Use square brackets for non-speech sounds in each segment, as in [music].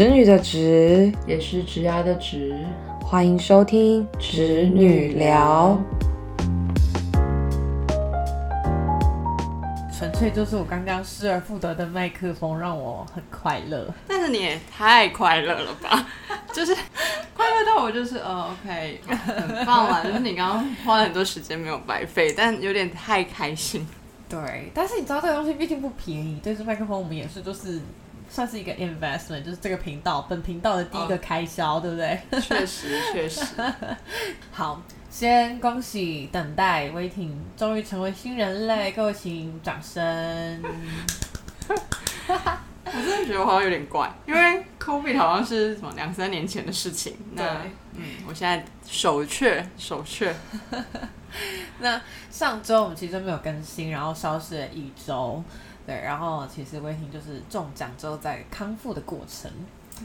侄女的侄，也是直牙的直，欢迎收听侄女聊。纯粹就是我刚刚失而复得的麦克风让我很快乐，但是你也太快乐了吧？[laughs] 就是快乐到我就是呃，OK，[laughs] 很棒啊！就是你刚刚花了很多时间没有白费，但有点太开心。对，但是你知道这个东西毕竟不便宜，对，这麦克风我们也是就是算是一个 investment，就是这个频道本频道的第一个开销，对不对？确实，确实。[laughs] 好，先恭喜等待 waiting 终于成为新人类，[laughs] 各位请掌声。[laughs] 我真的觉得我好像有点怪，因为 COVID 好像是什么两三年前的事情。对，嗯，我现在手却手却。那上周我们其实没有更新，然后消失了一周。对，然后其实威霆就是中奖之后在康复的过程。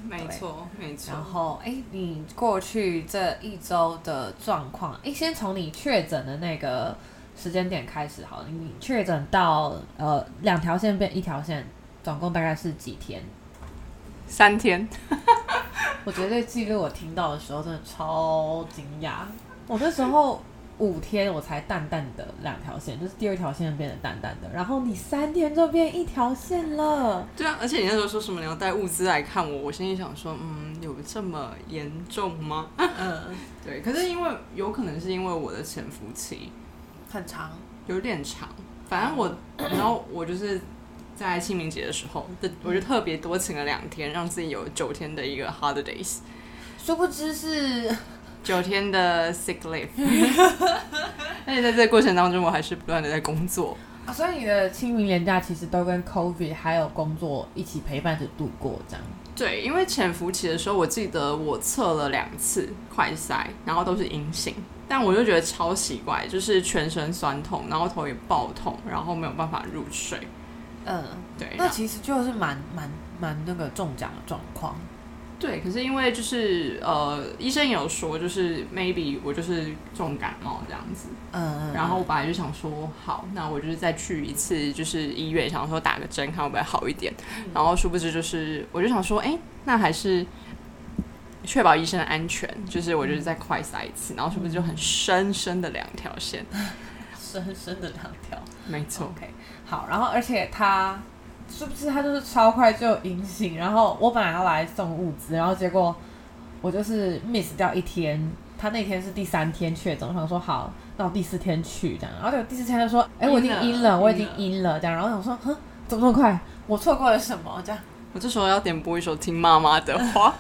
没错，没错。然后，哎，你过去这一周的状况，哎，先从你确诊的那个时间点开始好了。你确诊到呃两条线变一条线。总共大概是几天？三天。[laughs] 我觉得这记录我听到的时候真的超惊讶。我那时候五天我才淡淡的两条线，就是第二条线变得淡淡的，然后你三天就变一条线了。对啊，而且你那时候说什么你要带物资来看我，我心里想说，嗯，有这么严重吗？嗯，[laughs] 对。可是因为有可能是因为我的潜伏期很长，有点长。反正我，然后我就是。在清明节的时候，我就特别多请了两天，让自己有九天的一个 holidays。殊不知是九天的 sick leave。[laughs] 而且在这个过程当中，我还是不断的在工作。啊，所以你的清明年假其实都跟 COVID 还有工作一起陪伴着度过，这样。对，因为潜伏期的时候，我记得我测了两次快筛，然后都是阴性，但我就觉得超奇怪，就是全身酸痛，然后头也爆痛，然后没有办法入睡。嗯，对，那其实就是蛮蛮蛮那个中奖的状况。对，可是因为就是呃，医生有说，就是 maybe 我就是重感冒这样子。嗯嗯。然后我本来就想说，好，那我就是再去一次，就是医院，想说打个针，看会不会好一点。然后殊不知，就是我就想说，哎，那还是确保医生的安全，就是我就是再快塞一次。然后是不是就很深深的两条线？[laughs] 深深的两条，没错。OK。好，然后而且他是不是他就是超快就阴性？然后我本来要来送物资，然后结果我就是 miss 掉一天。他那天是第三天确诊，我想说好，那我第四天去这样。然后第四天就说，哎，我已经阴了，我已经阴了这样。然后我想说，哼，怎么这么快？我错过了什么？这样。我这时候要点播一首听妈妈的话，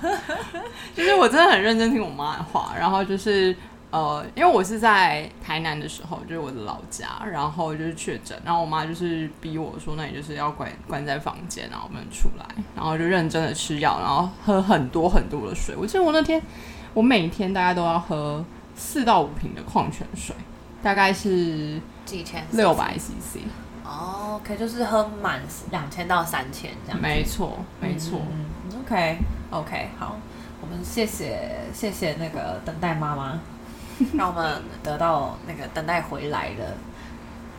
[laughs] 就是我真的很认真听我妈的话，然后就是。呃，因为我是在台南的时候，就是我的老家，然后就是确诊，然后我妈就是逼我说，那你就是要关关在房间，然后不能出来，然后就认真的吃药，然后喝很多很多的水。我记得我那天，我每天大概都要喝四到五瓶的矿泉水，大概是几千六百 CC。哦，OK，就是喝满两千到三千这样。没错，没错。OK，OK，好，我们谢谢谢谢那个等待妈妈。[laughs] 让我们得到那个等待回来的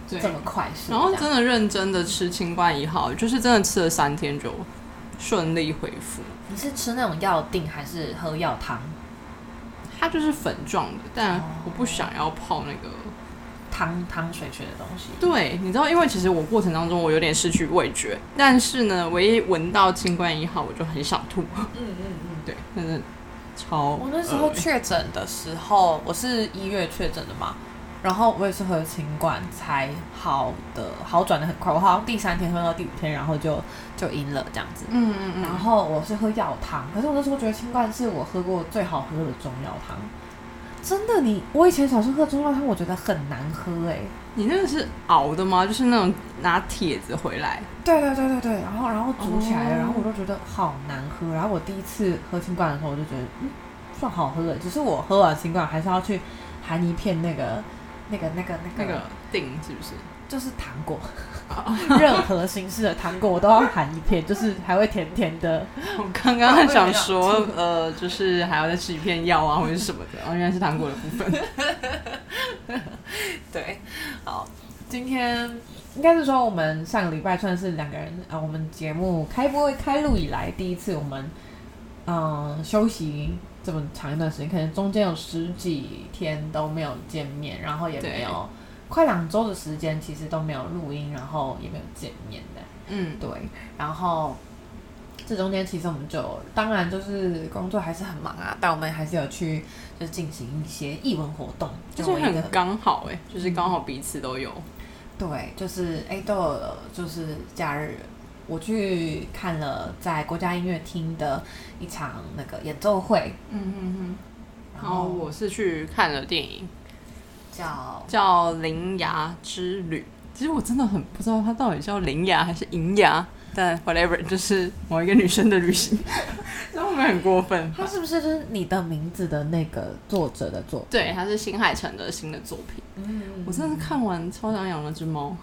这么快速，然后真的认真的吃清冠一号，就是真的吃了三天就顺利恢复。你是吃那种药定还是喝药汤？它就是粉状的，但我不想要泡那个汤汤水水的东西。对，你知道，因为其实我过程当中我有点失去味觉，但是呢，唯一闻到清冠一号我就很想吐。嗯嗯嗯，对，但是。超！我那时候确诊的时候，我是一月确诊的嘛，然后我也是喝清冠才好的，好转的很快。我好像第三天喝到第五天，然后就就阴了这样子。嗯嗯嗯。然后我是喝药汤，可是我那时候觉得清冠是我喝过最好喝的中药汤。真的，你我以前小时候喝中药汤，我觉得很难喝哎。你那个是熬的吗？就是那种拿铁子回来？对对对对对，然后然后煮起来了，然后我都觉得好难喝。然后我第一次喝清冠的时候，我就觉得嗯，算好喝的。只是我喝完清冠，还是要去含一片那个那个那个那个那个锭，是不是？就是糖果，[laughs] 任何形式的糖果我都要含一片，就是还会甜甜的。[laughs] 我刚刚想说，呃，就是还要再吃一片药啊，或者什么的。哦，原来是糖果的部分。[laughs] 对，好，今天应该是说我们上个礼拜算是两个人啊，我们节目开播开录以来第一次，我们嗯休息这么长一段时间，可能中间有十几天都没有见面，然后也没有快两周的时间，其实都没有录音，然后也没有见面的。嗯，对，然后这中间其实我们就当然就是工作还是很忙啊，但我们还是有去就进行一些艺文活动，就是很刚好哎，就是刚好彼此都有。对，就是哎都有，就是假日我去看了在国家音乐厅的一场那个演奏会，嗯嗯嗯，然后我是去看了电影，叫叫《灵牙之旅》。其实我真的很不知道它到底叫灵牙还是银牙，但 whatever 就是某一个女生的旅行，[laughs] 然后我们很过分。它是不是就是你的名字的那个作者的作品？对，它是新海诚的新的作品。嗯，我真的是看完超想养了只猫。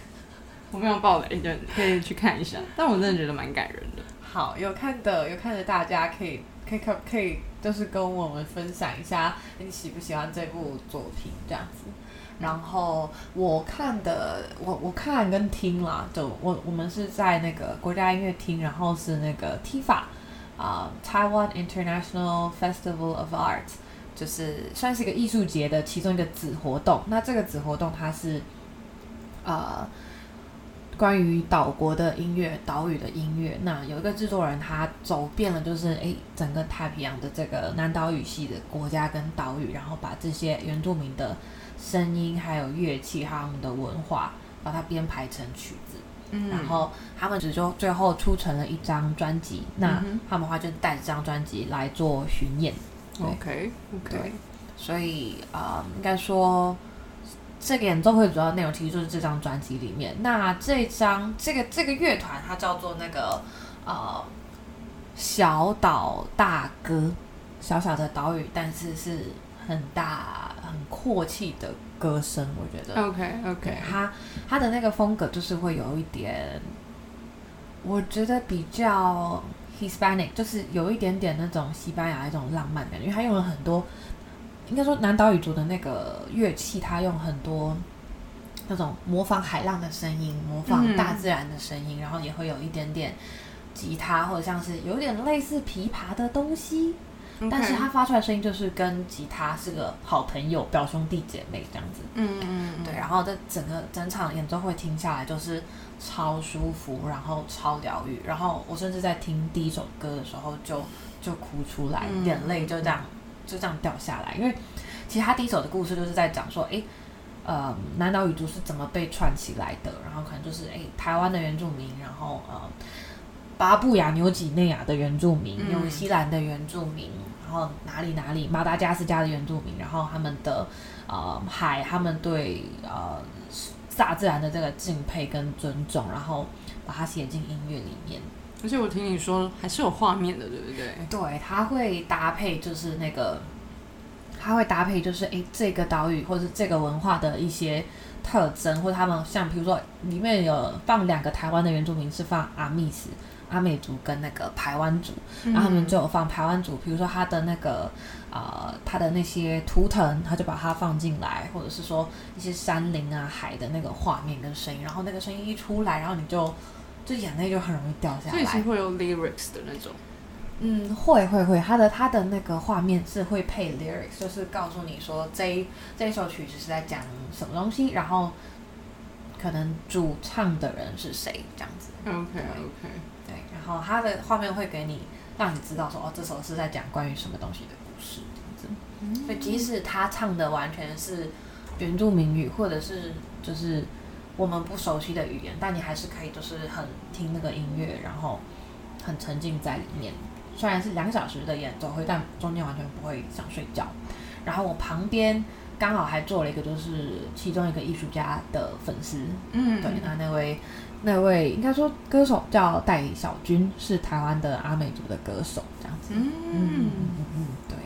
[laughs] 我没有爆雷，就可以去看一下。但我真的觉得蛮感人的。好，有看的有看的大家可以可以可可以，就是跟我们分享一下你喜不喜欢这部作品这样子。然后我看的，我我看跟听啦，就我我们是在那个国家音乐厅，然后是那个 TIFA 啊，Taiwan International Festival of Art，就是算是一个艺术节的其中一个子活动。那这个子活动它是呃关于岛国的音乐、岛屿的音乐。那有一个制作人，他走遍了就是诶整个太平洋的这个南岛语系的国家跟岛屿，然后把这些原住民的。声音还有乐器，还有他们的文化，把它编排成曲子，嗯，然后他们只就最后出成了一张专辑。那他们的话就带着这张专辑来做巡演。OK OK，所以啊，应该说这个演奏会主要内容其实就是这张专辑里面。那这张这个这个乐团它叫做那个呃小岛大哥，小小的岛屿，但是是很大。很阔气的歌声，我觉得。OK OK，他他的那个风格就是会有一点，我觉得比较 Hispanic，就是有一点点那种西班牙一种浪漫感觉，因为他用了很多，应该说南岛语族的那个乐器，它用很多那种模仿海浪的声音，模仿大自然的声音，然后也会有一点点吉他或者像是有点类似琵琶的东西。但是他发出来声音就是跟吉他是个好朋友、表兄弟姐妹这样子。嗯嗯嗯。对，然后这整个整场演奏会听下来就是超舒服，然后超疗愈。然后我甚至在听第一首歌的时候就就哭出来，眼泪就这样就这样掉下来。因为其实他第一首的故事就是在讲说，哎，呃，南岛语族是怎么被串起来的，然后可能就是哎，台湾的原住民，然后呃。巴布亚纽几内亚的原住民，纽西兰的原住民，然后哪里哪里马达加斯加的原住民，然后他们的呃海，他们对呃大自然的这个敬佩跟尊重，然后把它写进音乐里面。而且我听你说还是有画面的，对不对？对，它会搭配，就是那个，它会搭配，就是诶这个岛屿或者这个文化的一些特征，或者他们像比如说里面有放两个台湾的原住民，是放阿密斯。阿美族跟那个排湾族，然后他们就有放排湾族，比如说他的那个呃，他的那些图腾，他就把它放进来，或者是说一些山林啊、海的那个画面跟声音，然后那个声音一出来，然后你就就眼泪就很容易掉下来。所以是会有 lyrics 的那种。嗯，会会会，他的他的那个画面是会配 lyrics，就是告诉你说这这一首曲子是在讲什么东西，然后可能主唱的人是谁这样子。OK OK。对然后他的画面会给你，让你知道说哦，这首是在讲关于什么东西的故事，这样子。所以即使他唱的完全是原住民语，或者是就是我们不熟悉的语言，但你还是可以就是很听那个音乐，然后很沉浸在里面。虽然是两小时的演奏会，但中间完全不会想睡觉。然后我旁边刚好还坐了一个，就是其中一个艺术家的粉丝，嗯，对，那那位。那位应该说歌手叫戴小军，是台湾的阿美族的歌手，这样子。嗯嗯嗯对。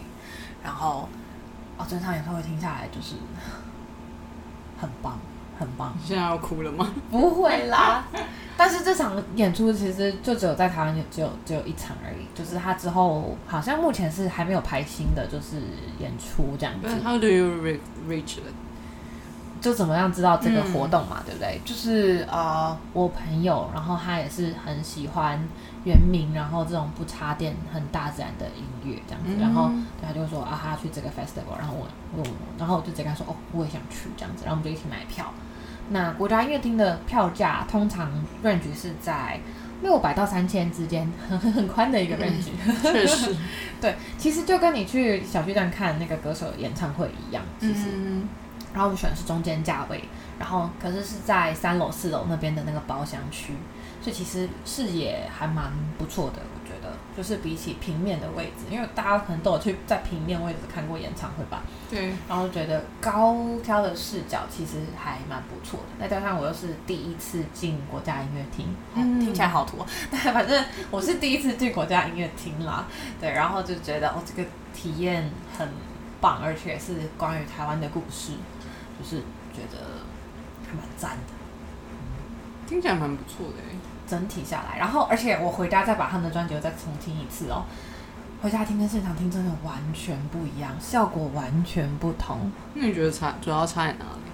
然后哦，整场演唱会听下来就是很棒，很棒。现在要哭了吗？[laughs] 不会啦。但是这场演出其实就只有在台湾有只有只有一场而已，就是他之后好像目前是还没有排新的，就是演出这样子。How do you reach it？就怎么样知道这个活动嘛，对不对？就是呃，我朋友，然后他也是很喜欢原名，然后这种不插电、很大自然的音乐这样子，然后对他就说啊，他要去这个 festival，然后我我，然后我就直接跟他说哦，我也想去这样子，然后我们就一起买票。那国家音乐厅的票价通常 range 是在六百到三千之间，很很宽的一个 range，确实，[laughs] 对，其实就跟你去小巨蛋看那个歌手演唱会一样，其实。然后我们选的是中间价位，然后可是是在三楼、四楼那边的那个包厢区，所以其实视野还蛮不错的，就是比起平面的位置，因为大家可能都有去在平面位置看过演唱会吧，对，然后觉得高挑的视角其实还蛮不错的，再加上我又是第一次进国家音乐厅，听起来好土，[laughs] 但反正我是第一次进国家音乐厅啦，对，然后就觉得哦，这个体验很棒，而且是关于台湾的故事。就是觉得还蛮赞的，听起来蛮不错的整体下来，然后而且我回家再把他们的专辑再重听一次哦，回家听跟现场听真的完全不一样，效果完全不同。那你觉得差主要差在哪里？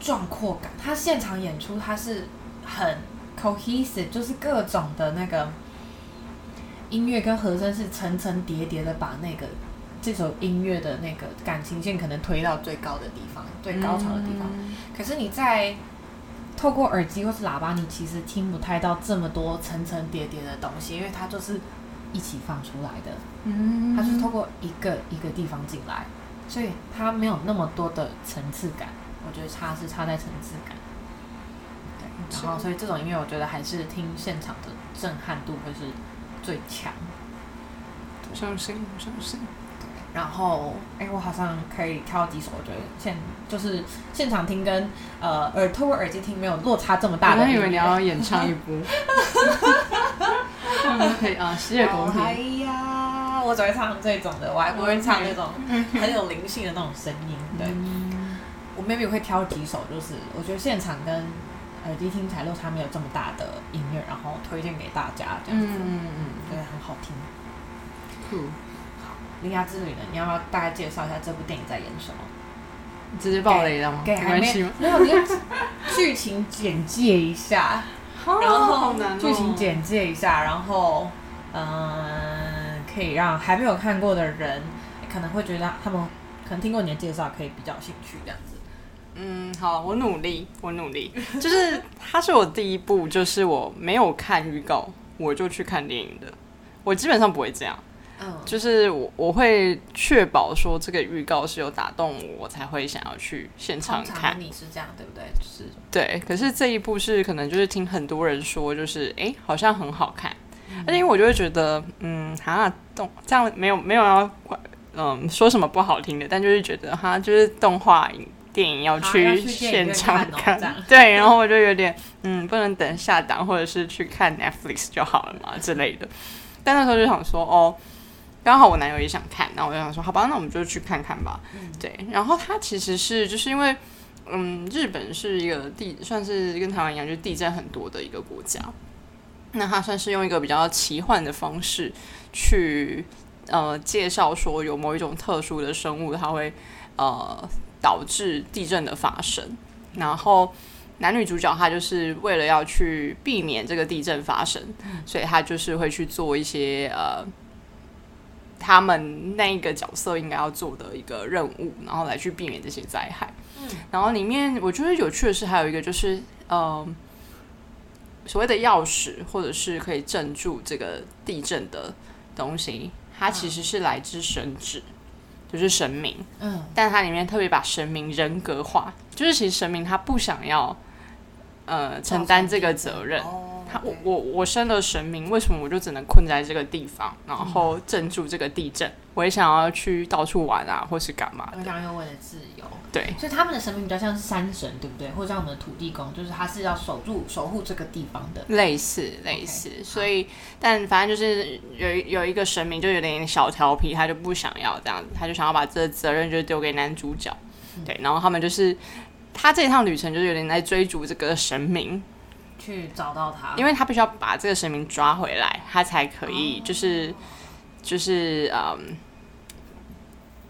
壮阔感，他现场演出他是很 cohesive，就是各种的那个音乐跟和声是层层叠叠的把那个。这首音乐的那个感情线可能推到最高的地方，最高潮的地方。可是你在透过耳机或是喇叭，你其实听不太到这么多层层叠叠的东西，因为它就是一起放出来的。嗯，它是透过一个一个地方进来，所以它没有那么多的层次感。我觉得差是差在层次感。对，然后所以这种音乐，我觉得还是听现场的震撼度会是最强。相信，相信。然后，哎，我好像可以挑几首，我觉得现就是现场听跟呃耳透过耳机听没有落差这么大的。我以为你要演唱一部。可以啊，十月公平。哎呀，我只会唱这种的，我还不会唱那种很有灵性的那种声音。对，我 maybe 会挑几首，就是我觉得现场跟耳机听起来落差没有这么大的音乐，然后推荐给大家这样子。嗯嗯嗯，对，很好听。酷。《铃芽之旅》呢？你要不要大概介绍一下这部电影在演什么？直接爆雷了吗？给还没没有，你剧情简介一下，然后剧情简介一下，然后嗯，可以让还没有看过的人可能会觉得他们可能听过你的介绍，可以比较兴趣这样子。嗯，好，我努力，我努力，就是它是我第一部，就是我没有看预告我就去看电影的，我基本上不会这样。就是我我会确保说这个预告是有打动我，我才会想要去现场看。你是这样对不对？是。对，可是这一部是可能就是听很多人说，就是哎，好像很好看。而且因为我就会觉得，嗯，哈动这样没有没有要嗯说什么不好听的，但就是觉得哈就是动画影电影要去现场看，对，然后我就有点嗯不能等下档或者是去看 Netflix 就好了嘛之类的。但那时候就想说哦。刚好我男友也想看，然后我就想说，好吧，那我们就去看看吧。对，然后它其实是就是因为，嗯，日本是一个地，算是跟台湾一样，就是地震很多的一个国家。那它算是用一个比较奇幻的方式去呃介绍说，有某一种特殊的生物，它会呃导致地震的发生。然后男女主角他就是为了要去避免这个地震发生，所以他就是会去做一些呃。他们那一个角色应该要做的一个任务，然后来去避免这些灾害。嗯，然后里面我觉得有趣的是，还有一个就是，嗯，所谓的钥匙或者是可以镇住这个地震的东西，它其实是来自神旨，就是神明。嗯，但它里面特别把神明人格化，就是其实神明他不想要，呃，承担这个责任。他我我我生了神明，为什么我就只能困在这个地方，然后镇住这个地震？我也想要去到处玩啊，或是干嘛？我想要为了自由。对，所以他们的神明比较像是山神，对不对？或者像我们的土地公，就是他是要守住、守护这个地方的。类似类似，所以但反正就是有有一个神明就有点小调皮，他就不想要这样子，他就想要把这个责任就丢给男主角。对，然后他们就是他这一趟旅程就是有点在追逐这个神明。去找到他，因为他必须要把这个神明抓回来，他才可以，就是就是嗯，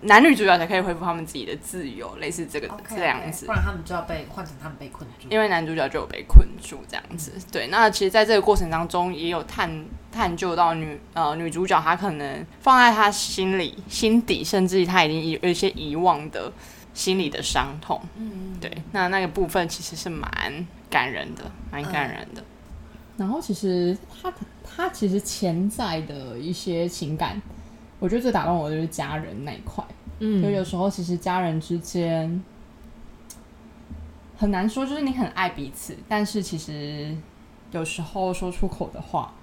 男女主角才可以恢复他们自己的自由，类似这个这样子，不然他们就要被换成他们被困住。因为男主角就有被困住这样子。对，那其实在这个过程当中，也有探探究到女呃女主角她可能放在她心里心底，甚至她已经有有一些遗忘的心里的伤痛。嗯，对，那那个部分其实是蛮感人的，蛮感人的。然后其实他他其实潜在的一些情感。我觉得最打动我的就是家人那一块，嗯，就有时候其实家人之间很难说，就是你很爱彼此，但是其实有时候说出口的话，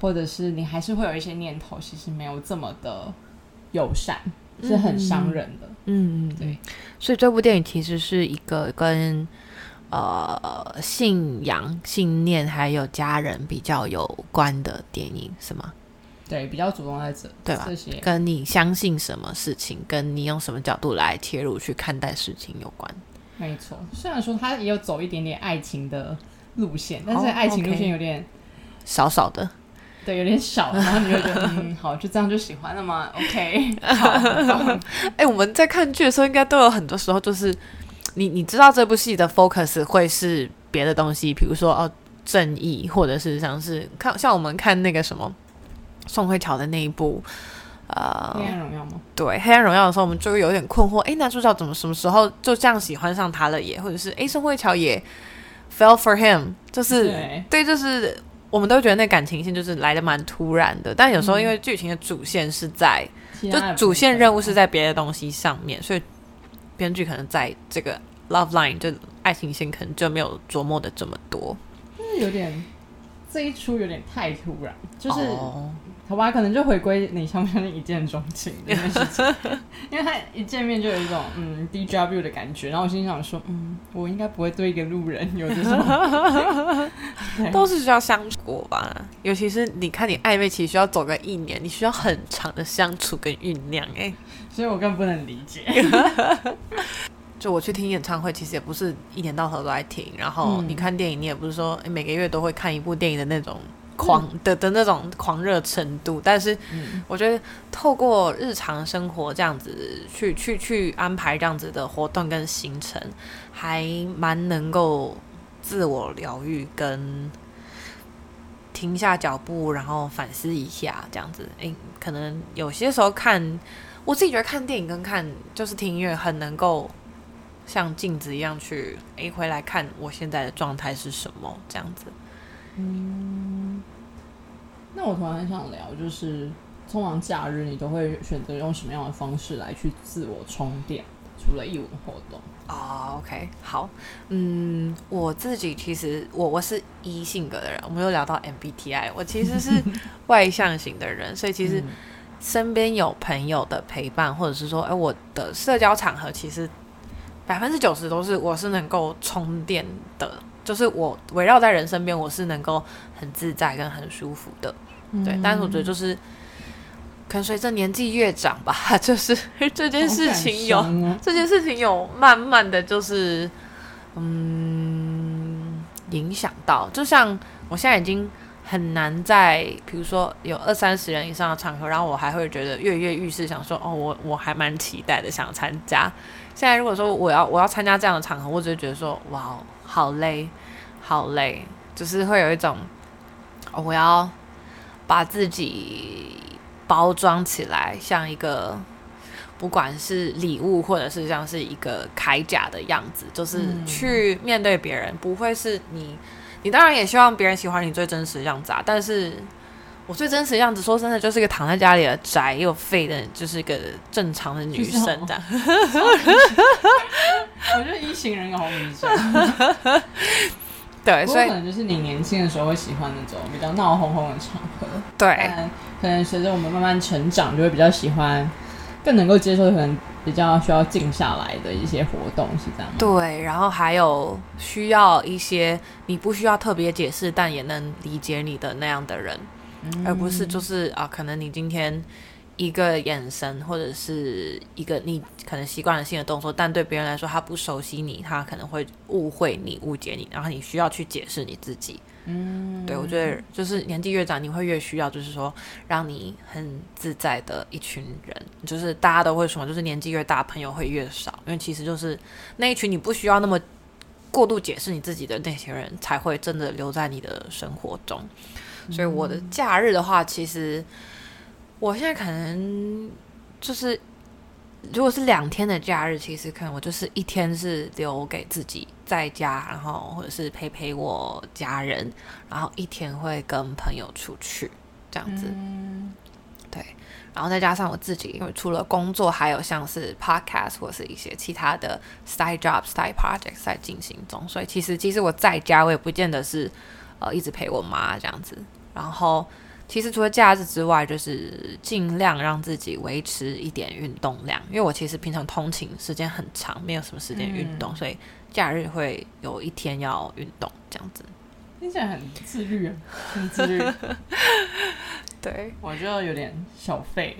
或者是你还是会有一些念头，其实没有这么的友善，是很伤人的。嗯嗯，对。所以这部电影其实是一个跟呃信仰、信念还有家人比较有关的电影，是吗？对，比较主动在这，对吧？这些跟你相信什么事情，跟你用什么角度来切入去看待事情有关。没错，虽然说他也有走一点点爱情的路线，但是爱情路线有点少少的，对，有点少。[laughs] 然后你就觉得，嗯，好，就这样就喜欢了吗？OK，[laughs] 好。哎，我们在看剧的时候，应该都有很多时候，就是你你知道这部戏的 focus 会是别的东西，比如说哦，正义，或者是像是看像我们看那个什么。宋慧乔的那一部，呃，黑暗荣耀吗？对，黑暗荣耀的时候，我们就会有点困惑，哎，男主角怎么什么时候就这样喜欢上他了？也或者是，哎，宋慧乔也 fell for him，就是对，就是我们都觉得那感情线就是来的蛮突然的。但有时候因为剧情的主线是在，就主线任务是在别的东西上面，所以编剧可能在这个 love line 就爱情线可能就没有琢磨的这么多，就是有点。这一出有点太突然，就是好吧，可能就回归你相不相信一见钟情这件事情，[laughs] 因为他一见面就有一种嗯 D W 的感觉，然后我心想说，嗯，我应该不会对一个路人有这种，[laughs] 都是需要相处过吧，尤其是你看你暧昧期需要走个一年，你需要很长的相处跟酝酿，哎，所以我更不能理解。[laughs] 就我去听演唱会，其实也不是一年到头都在听。然后你看电影，你也不是说每个月都会看一部电影的那种狂的的那种狂热程度。但是我觉得透过日常生活这样子去去去安排这样子的活动跟行程，还蛮能够自我疗愈跟停下脚步，然后反思一下这样子。诶，可能有些时候看我自己觉得看电影跟看就是听音乐很能够。像镜子一样去诶，回来看我现在的状态是什么这样子。嗯，那我突然很想聊，就是通常假日你都会选择用什么样的方式来去自我充电？除了义文活动啊，OK，好，嗯，我自己其实我我是一性格的人，我们又聊到 MBTI，我其实是 [laughs] 外向型的人，所以其实身边有朋友的陪伴，或者是说，哎，我的社交场合其实。百分之九十都是我是能够充电的，就是我围绕在人身边，我是能够很自在跟很舒服的。对，但是我觉得就是可能随着年纪越长吧，[laughs] 就是这件事情有这件事情有慢慢的就是嗯影响到，就像我现在已经很难在比如说有二三十人以上的场合，然后我还会觉得跃跃欲试，想说哦，我我还蛮期待的，想参加。现在如果说我要我要参加这样的场合，我只会觉得说哇，好累，好累，就是会有一种我要把自己包装起来，像一个不管是礼物或者是像是一个铠甲的样子，就是去面对别人，不会是你，你当然也希望别人喜欢你最真实的样子啊，但是。我最真实的样子，说真的，就是一个躺在家里的宅又废的，就是一个正常的女生的。[laughs] 我觉得一行人好女生。[laughs] 对，所以可能就是你年轻的时候会喜欢那种比较闹哄哄的场合。对，可能随着我们慢慢成长，就会比较喜欢更能够接受可能比较需要静下来的一些活动，是这样。对，然后还有需要一些你不需要特别解释，但也能理解你的那样的人。而不是就是啊，可能你今天一个眼神或者是一个你可能习惯了性的动作，但对别人来说他不熟悉你，他可能会误会你、误解你，然后你需要去解释你自己。嗯，对我觉得就是年纪越长，你会越需要，就是说让你很自在的一群人，就是大家都会说，就是年纪越大，朋友会越少，因为其实就是那一群你不需要那么过度解释你自己的那些人，才会真的留在你的生活中。所以我的假日的话，其实我现在可能就是如果是两天的假日，其实可能我就是一天是留给自己。在家，然后或者是陪陪我家人，然后一天会跟朋友出去这样子，对，然后再加上我自己，因为除了工作，还有像是 podcast 或是一些其他的 side job、side projects 在进行中，所以其实其实我在家，我也不见得是呃一直陪我妈这样子，然后。其实除了假日之外，就是尽量让自己维持一点运动量，因为我其实平常通勤时间很长，没有什么时间运动，所以假日会有一天要运动这样子。听起来很自律啊，很自律。[laughs] 对，我就有点小废。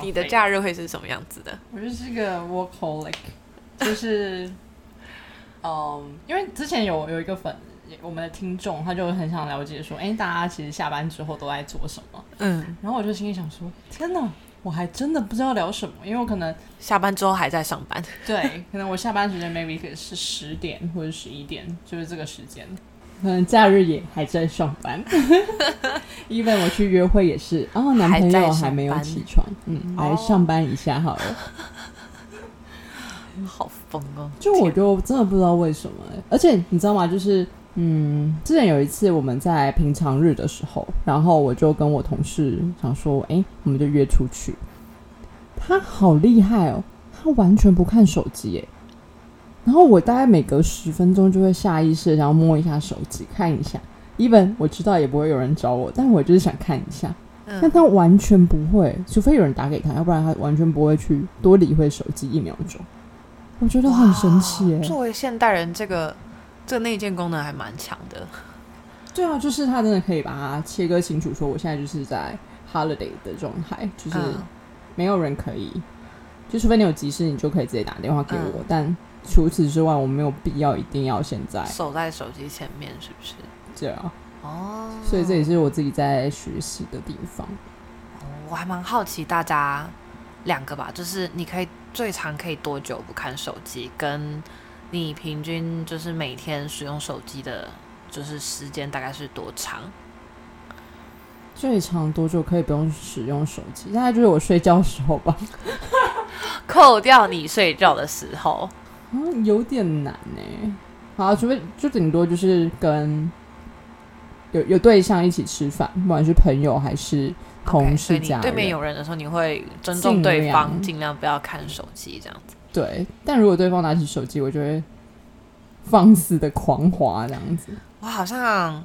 你的假日会是什么样子的？我就是一个 workaholic，就是，嗯，因为之前有有一个粉。我们的听众他就很想了解说，哎，大家其实下班之后都在做什么？嗯，然后我就心里想说，天哪，我还真的不知道聊什么，因为我可能下班之后还在上班。对，可能我下班时间 maybe 是十点或者十一点，就是这个时间。可能假日也还在上班。[laughs] even 我去约会也是，哦，男朋友还没有起床，嗯，来上班一下好了。好疯哦！就我就真的不知道为什么，而且你知道吗？就是。嗯，之前有一次我们在平常日的时候，然后我就跟我同事想说，哎，我们就约出去。他好厉害哦，他完全不看手机哎。然后我大概每隔十分钟就会下意识想要摸一下手机看一下，even 我知道也不会有人找我，但我就是想看一下。但他完全不会，除非有人打给他，要不然他完全不会去多理会手机一秒钟。我觉得很神奇哎。作为现代人，这个。这内建功能还蛮强的，对啊，就是它真的可以把它切割清楚，说我现在就是在 holiday 的状态，就是没有人可以，就除非你有急事，你就可以直接打电话给我。但除此之外，我没有必要一定要现在守在手机前面，是不是？对啊，哦，所以这也是我自己在学习的地方。哦，我还蛮好奇大家两个吧，就是你可以最长可以多久不看手机？跟你平均就是每天使用手机的，就是时间大概是多长？最长多久可以不用使用手机？大概就是我睡觉的时候吧。[laughs] 扣掉你睡觉的时候，嗯，有点难呢。好，除非就顶多就是跟有有对象一起吃饭，不管是朋友还是同事家对面有人的时候，你会尊重对方，尽量不要看手机这样子。对，但如果对方拿起手机，我就会放肆的狂滑这样子。我好像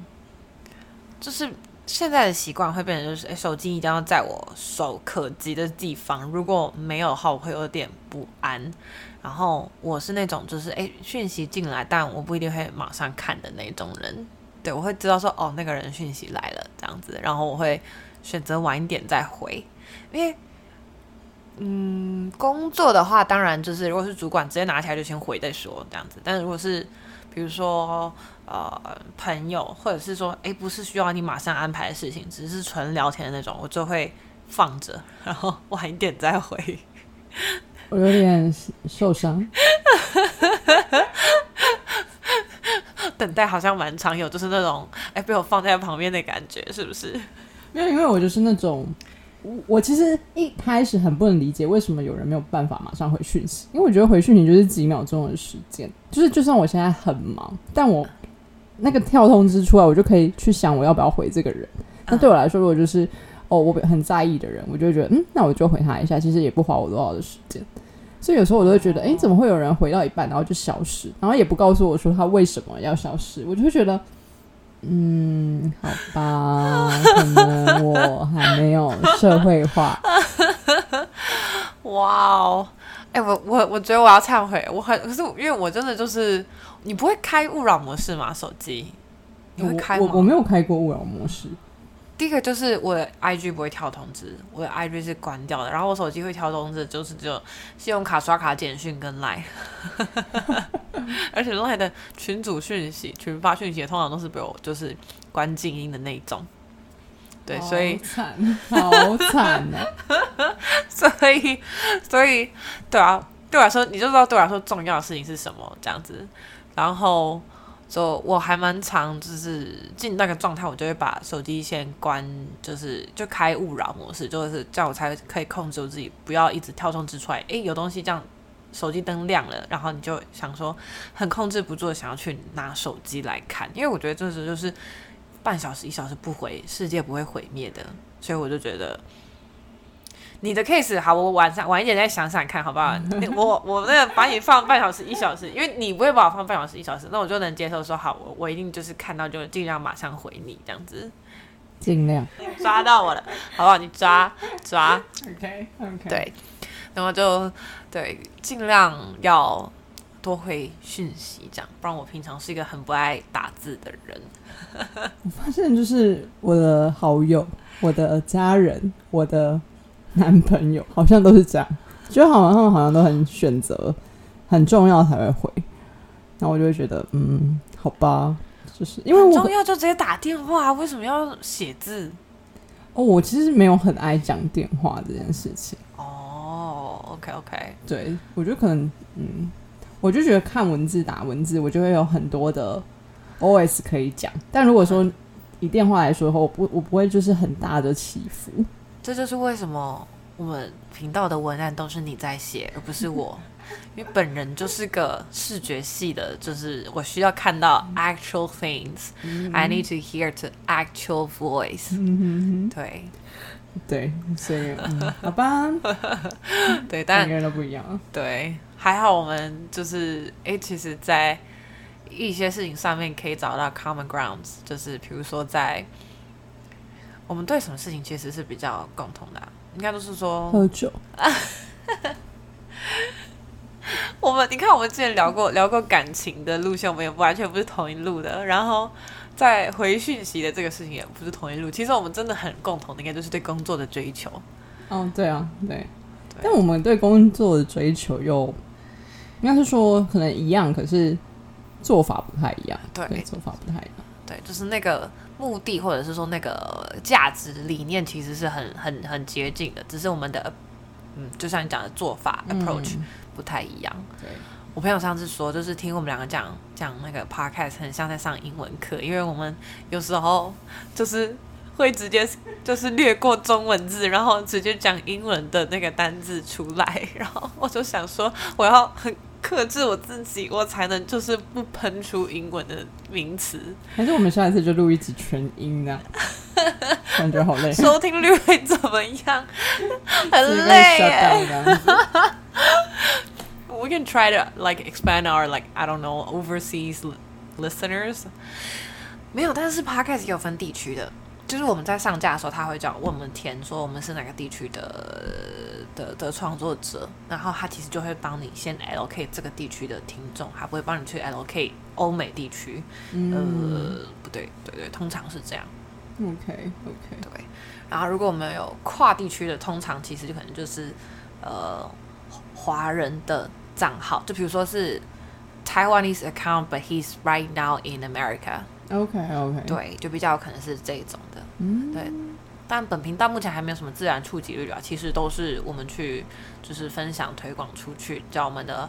就是现在的习惯会变成，就是哎，手机一定要在我手可及的地方，如果没有的话，我会有点不安。然后我是那种就是哎，讯息进来，但我不一定会马上看的那种人。对我会知道说哦，那个人讯息来了这样子，然后我会选择晚一点再回，因为。嗯，工作的话，当然就是如果是主管直接拿起来就先回再说这样子。但如果是比如说呃朋友，或者是说哎不是需要你马上安排的事情，只是纯聊天的那种，我就会放着，然后晚一点再回。我有点受伤。[laughs] 等待好像蛮常有，就是那种哎被我放在旁边的感觉，是不是？因为因为我就是那种。我其实一开始很不能理解为什么有人没有办法马上回讯息，因为我觉得回讯息就是几秒钟的时间，就是就算我现在很忙，但我那个跳通知出来，我就可以去想我要不要回这个人。那对我来说，如果就是哦我很在意的人，我就觉得嗯，那我就回他一下，其实也不花我多少的时间。所以有时候我都会觉得，哎，怎么会有人回到一半然后就消失，然后也不告诉我说他为什么要消失，我就会觉得。嗯，好吧，可能我还没有社会化。[laughs] 哇哦，哎，我我我觉得我要忏悔，我很可是因为我真的就是，你不会开勿扰模式吗？手机你会开吗？我我没有开过勿扰模式。第一个就是我的 IG 不会跳通知，我的 IG 是关掉的，然后我手机会跳通知，就是只有信用卡刷卡简讯跟 Line，[laughs] 而且 Line 的群组讯息、群发讯息通常都是被我就是关静音的那一种。对，所以惨，[laughs] 好惨哦！[laughs] 所以，所以，对啊，对我来说，你就知道对我来说重要的事情是什么这样子。然后，就我还蛮常就是进那个状态，我就会把手机先关，就是就开勿扰模式，就是这样我才可以控制我自己，不要一直跳通知出来。诶，有东西这样，手机灯亮了，然后你就想说很控制不住想要去拿手机来看，因为我觉得这时就是。半小时一小时不回，世界不会毁灭的，所以我就觉得你的 case 好，我晚上晚一点再想想看，好不好？[laughs] 我我那个把你放半小时一小时，因为你不会把我放半小时一小时，那我就能接受。说好，我我一定就是看到就尽量马上回你这样子，尽量抓到我了，好不好？你抓抓，OK OK，对，然后就对，尽量要。多回讯息，这样不然我平常是一个很不爱打字的人。我发现就是我的好友、我的家人、我的 [laughs] 男朋友，好像都是这样，就好像他们好像都很选择很重要才会回。那我就会觉得，嗯，好吧，就是因为我重要就直接打电话，为什么要写字？哦，我其实没有很爱讲电话这件事情。哦，OK OK，对我觉得可能，嗯。我就觉得看文字打文字，我就会有很多的 OS 可以讲。但如果说以电话来说的话，我不我不会就是很大的起伏。这就是为什么我们频道的文案都是你在写，而不是我，[laughs] 因为本人就是个视觉系的，就是我需要看到 actual things，I need to hear to actual voice。对对，所以好吧，[laughs] 对，但每个人都不一样。对。还好我们就是哎，其实，在一些事情上面可以找到 common grounds，就是比如说在我们对什么事情其实是比较共同的，应该都是说喝酒。[laughs] 我们你看，我们之前聊过聊过感情的路线，我们也完全不是同一路的。然后在回讯息的这个事情也不是同一路。其实我们真的很共同的，应该就是对工作的追求。哦，对啊，对。但我们对工作的追求又。应该是说可能一样，可是做法不太一样。对，做法不太一样。对，就是那个目的或者是说那个价值理念其实是很很很接近的，只是我们的嗯，就像你讲的做法 approach 不太一样。对，我朋友上次说，就是听我们两个讲讲那个 podcast 很像在上英文课，因为我们有时候就是会直接就是略过中文字，然后直接讲英文的那个单字出来，[laughs] 然后我就想说我要很。克制我自己，我才能就是不喷出英文的名词。还是我们下一次就录一集全英的，感觉好累。收听率会怎么样？很累耶。We can try to like expand our like I don't know overseas listeners。没有，但是 podcast 有分地区的。就是我们在上架的时候，他会叫问我们填说我们是哪个地区的的的创作者，然后他其实就会帮你先 LK 这个地区的听众，他不会帮你去 LK 欧美地区。呃，不对，对对，通常是这样。OK OK，对。然后如果我们有跨地区的，通常其实就可能就是呃华人的账号，就比如说是 Taiwanese account，but he's right now in America。OK OK，对，就比较可能是这种的，嗯，对。但本频道目前还没有什么自然触及率啊，其实都是我们去就是分享推广出去，叫我们的。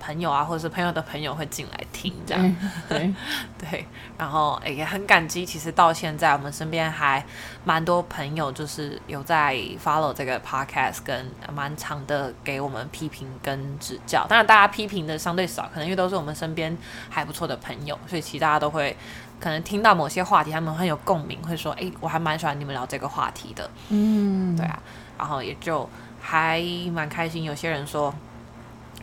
朋友啊，或者是朋友的朋友会进来听这样，对 [laughs] 对，然后也很感激。其实到现在，我们身边还蛮多朋友，就是有在 follow 这个 podcast，跟蛮长的给我们批评跟指教。当然，大家批评的相对少，可能因为都是我们身边还不错的朋友，所以其实大家都会可能听到某些话题，他们很有共鸣，会说：“哎，我还蛮喜欢你们聊这个话题的。”嗯，对啊，然后也就还蛮开心。有些人说。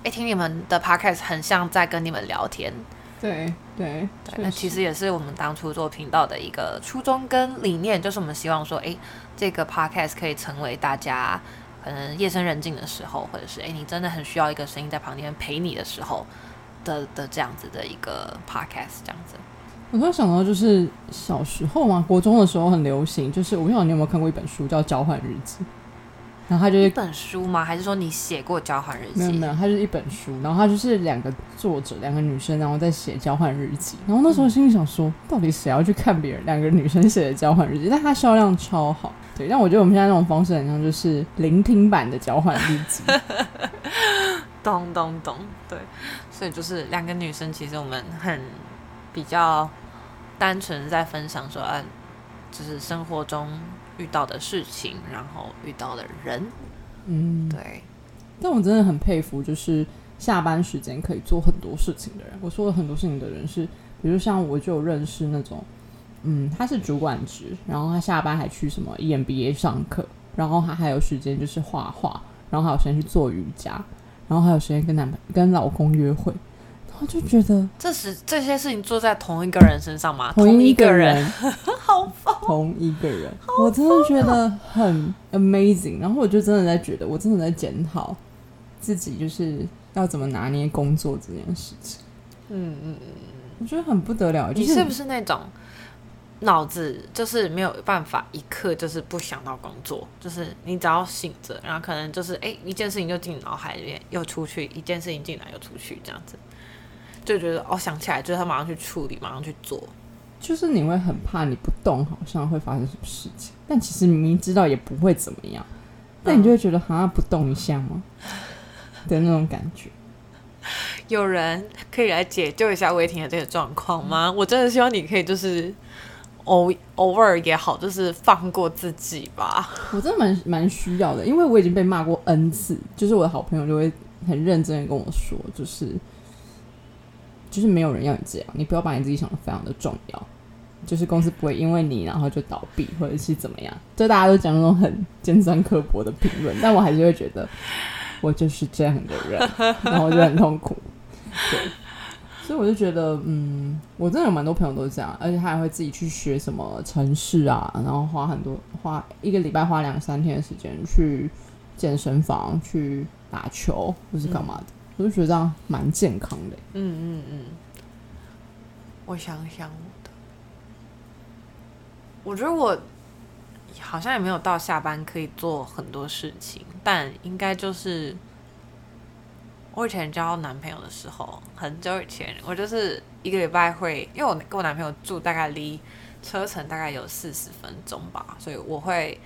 哎，听你们的 podcast 很像在跟你们聊天，对对对，那其实也是我们当初做频道的一个初衷跟理念，就是我们希望说，哎，这个 podcast 可以成为大家可能夜深人静的时候，或者是哎你真的很需要一个声音在旁边陪你的时候的的这样子的一个 podcast，这样子。我突然想到，就是小时候嘛，国中的时候很流行，就是我不晓得你有没有看过一本书叫《交换日记》，然后它就是一本书吗？还是说你写过交换日记？没有没有，它就是一本书，然后它就是两个作者，两个女生，然后在写交换日记。然后那时候心里想说，到底谁要去看别人两个女生写的交换日记？但它销量超好，对。但我觉得我们现在那种方式很像就是聆听版的交换日记。咚咚咚，对。所以就是两个女生，其实我们很比较单纯在分享说，嗯，就是生活中遇到的事情，然后遇到的人，嗯，对。但我真的很佩服，就是下班时间可以做很多事情的人。我说了很多事情的人是，比如像我就有认识那种，嗯，他是主管职，然后他下班还去什么 EMBA 上课，然后他还有时间就是画画，然后还有时间去做瑜伽。然后还有时间跟男朋跟老公约会，然后就觉得这是这些事情做在同一个人身上吗？同一个人，好疯同一个人，[laughs] 我真的觉得很 amazing。然后我就真的在觉得，我真的在检讨自己，就是要怎么拿捏工作这件事情。嗯嗯嗯，我觉得很不得了。你是不是那种？脑子就是没有办法一刻就是不想到工作，就是你只要醒着，然后可能就是哎一件事情就进脑海里面，又出去一件事情进来又出去这样子，就觉得哦想起来就是他马上去处理，马上去做，就是你会很怕你不动好像会发生什么事情，但其实明明知道也不会怎么样，但你就会觉得好像不动一下吗 [laughs] 的那种感觉。有人可以来解救一下魏婷的这个状况吗？我真的希望你可以就是。偶偶尔也好，就是放过自己吧。我真的蛮蛮需要的，因为我已经被骂过 n 次，就是我的好朋友就会很认真的跟我说，就是就是没有人要你这样，你不要把你自己想的非常的重要，就是公司不会因为你然后就倒闭或者是怎么样，就大家都讲那种很尖酸刻薄的评论，但我还是会觉得我就是这样的人，[laughs] 然后我就很痛苦，对。所以我就觉得，嗯，我真的有蛮多朋友都是这样，而且他还会自己去学什么城市啊，然后花很多花一个礼拜花两三天的时间去健身房去打球或是干嘛的，我就觉得这样蛮健康的。嗯嗯嗯。我想想我的，我觉得我好像也没有到下班可以做很多事情，但应该就是。我以前交男朋友的时候，很久以前，我就是一个礼拜会，因为我跟我男朋友住大概离车程大概有四十分钟吧，所以我会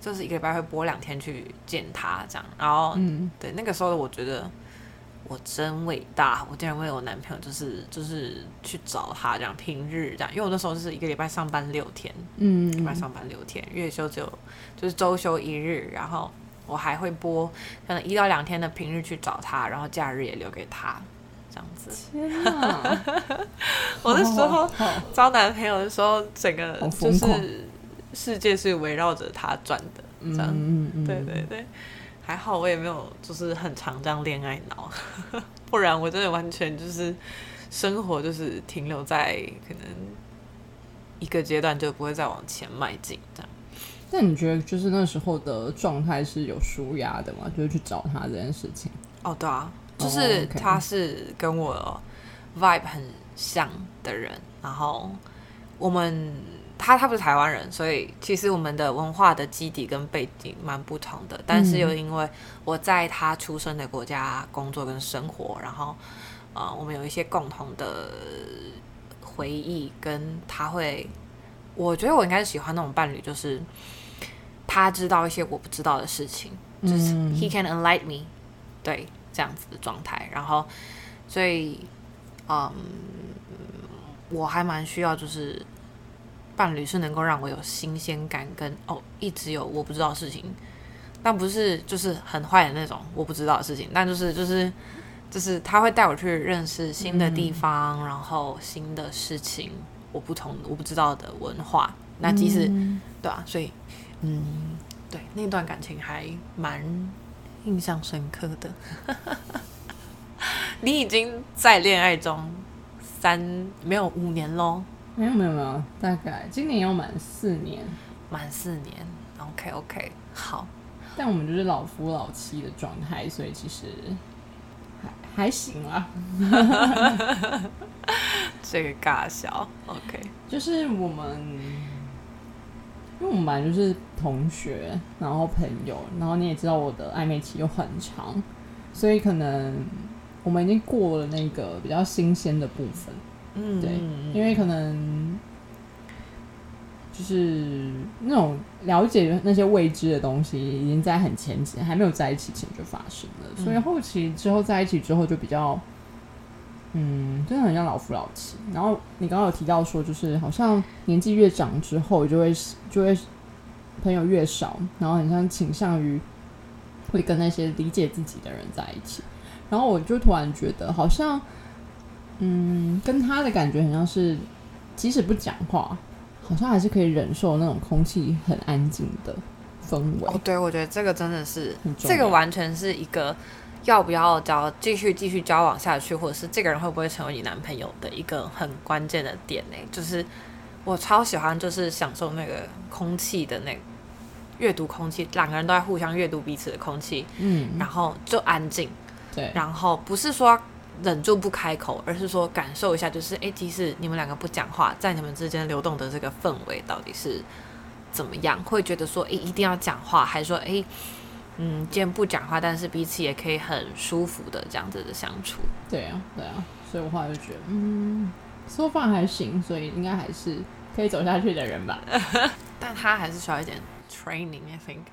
就是一个礼拜会播两天去见他这样。然后，嗯对那个时候我觉得我真伟大，我竟然为我男朋友就是就是去找他这样平日这样，因为我那时候就是一个礼拜上班六天，嗯，礼拜上班六天，月休只有就是周休一日，然后。我还会播可能一到两天的平日去找他，然后假日也留给他，这样子。天 [laughs] 哪！我那时候招男朋友的时候，整个就是世界是围绕着他转的，这样。对对对，还好我也没有就是很常这样恋爱脑，[laughs] 不然我真的完全就是生活就是停留在可能一个阶段就不会再往前迈进这样。那你觉得就是那时候的状态是有舒压的吗？就是去找他这件事情。哦，对啊，就是他是跟我 vibe 很像的人，然后我们他他不是台湾人，所以其实我们的文化的基底跟背景蛮不同的。但是又因为我在他出生的国家工作跟生活，然后呃，我们有一些共同的回忆，跟他会，我觉得我应该是喜欢那种伴侣，就是。他知道一些我不知道的事情，就是 he can enlighten me，对这样子的状态。然后，所以，嗯，我还蛮需要，就是伴侣是能够让我有新鲜感，跟哦一直有我不知道的事情，但不是就是很坏的那种我不知道的事情，但就是就是就是他会带我去认识新的地方，然后新的事情，我不同我不知道的文化。那即使对啊，所以。嗯，对，那段感情还蛮印象深刻的。[laughs] 你已经在恋爱中三没有五年喽？没有没有没有，大概今年要满四年，满四年。OK OK，好。但我们就是老夫老妻的状态，所以其实还还行啊。[laughs] 这个尬笑，OK，就是我们，因为我们本来就是同学，然后朋友，然后你也知道我的暧昧期又很长，所以可能我们已经过了那个比较新鲜的部分，嗯，对，因为可能就是那种了解那些未知的东西，已经在很前期，还没有在一起前就发生了，所以后期之后在一起之后就比较。嗯，真的很像老夫老妻。然后你刚刚有提到说，就是好像年纪越长之后，就会就会朋友越少，然后很像倾向于会跟那些理解自己的人在一起。然后我就突然觉得，好像嗯，跟他的感觉很像是，即使不讲话，好像还是可以忍受那种空气很安静的氛围。哦，对，我觉得这个真的是，这个完全是一个。要不要交继续继续交往下去，或者是这个人会不会成为你男朋友的一个很关键的点呢？就是我超喜欢，就是享受那个空气的那阅读空气，两个人都在互相阅读彼此的空气，嗯，然后就安静，对，然后不是说忍住不开口，而是说感受一下，就是哎，即使你们两个不讲话，在你们之间流动的这个氛围到底是怎么样？会觉得说哎一定要讲话，还是说哎？嗯，既然不讲话，但是彼此也可以很舒服的这样子的相处。对啊，对啊，所以我后来就觉得，嗯，说话还行，所以应该还是可以走下去的人吧。[laughs] [laughs] 但他还是需要一点 training，I think。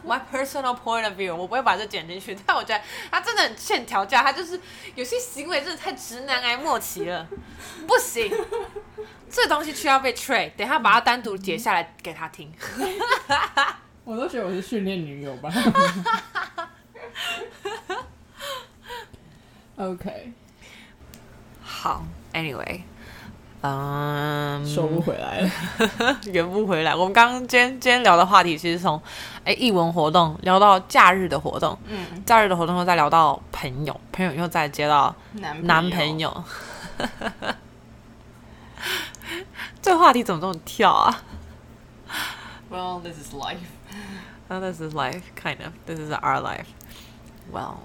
[laughs] My personal point of view，我不会把这剪进去，但我觉得他真的很欠调教，他就是有些行为真的太直男癌末期了，不行，这东西需要被 train。等下把它单独截下来给他听。我都觉得我是训练女友吧。[laughs] OK，好，Anyway，嗯，收不回来了，[laughs] 圆不回来。我们刚刚今天今天聊的话题，其实从哎译文活动聊到假日的活动，嗯，假日的活动又再聊到朋友，朋友又再接到男男朋友。[laughs] 这话题怎么这么跳啊？Well, this is life. Oh, this is life, kind of. This is our life. Well,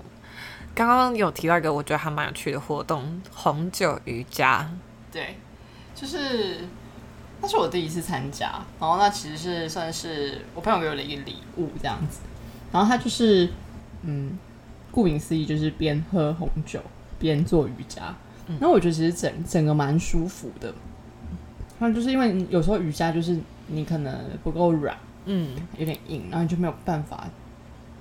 刚刚有提到一个我觉得还蛮有趣的活动——红酒瑜伽。对，就是那是我第一次参加，然后那其实是算是我朋友给我的一个礼物这样子。然后他就是，嗯，顾名思义就是边喝红酒边做瑜伽。那我觉得其实整整个蛮舒服的。那就是因为有时候瑜伽就是你可能不够软。嗯，有点硬，然后你就没有办法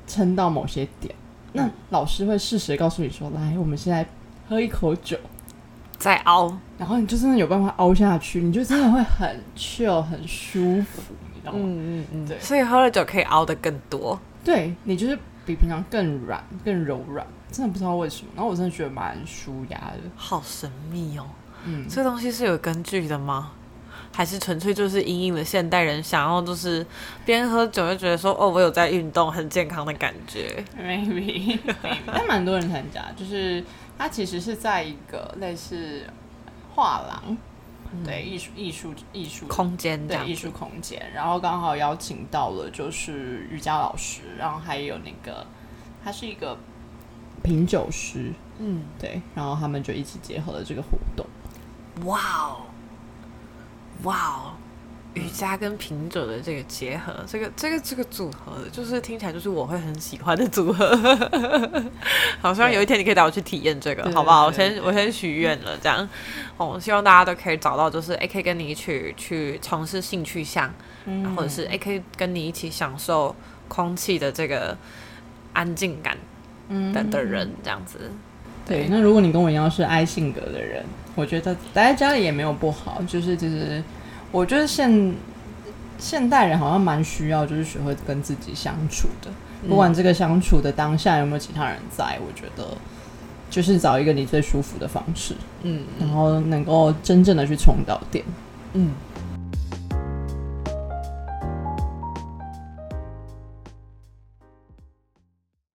撑到某些点。那老师会适时告诉你说：“来，我们现在喝一口酒，再凹。”然后你就真的有办法凹下去，你就真的会很 chill，很舒服，你知道吗？嗯嗯嗯，对。所以喝了酒可以凹的更多。对你就是比平常更软、更柔软，真的不知道为什么。然后我真的觉得蛮舒压的，好神秘哦。嗯，这东西是有根据的吗？还是纯粹就是隐隐的现代人想要就是边喝酒就觉得说哦我有在运动很健康的感觉，maybe，但蛮多人参加，就是它其实是在一个类似画廊，对艺术艺术艺术空间对艺术空间，然后刚好邀请到了就是瑜伽老师，然后还有那个他是一个品酒师，嗯，对，然后他们就一起结合了这个活动，哇哦。哇哦，瑜伽跟品酒的这个结合，这个这个这个组合，就是听起来就是我会很喜欢的组合。[laughs] 好，希望有一天你可以带我去体验这个，好不好？我先我先许愿了，这样。哦，希望大家都可以找到，就是哎，可以跟你一起去从事兴趣项，或者是哎，可以跟你一起享受空气的这个安静感的的人，这样子。对，那如果你跟我一样是爱性格的人。我觉得待在家里也没有不好，就是就是，我觉得现现代人好像蛮需要，就是学会跟自己相处的。不管这个相处的当下有没有其他人在，我觉得就是找一个你最舒服的方式，嗯，然后能够真正的去冲到点，嗯，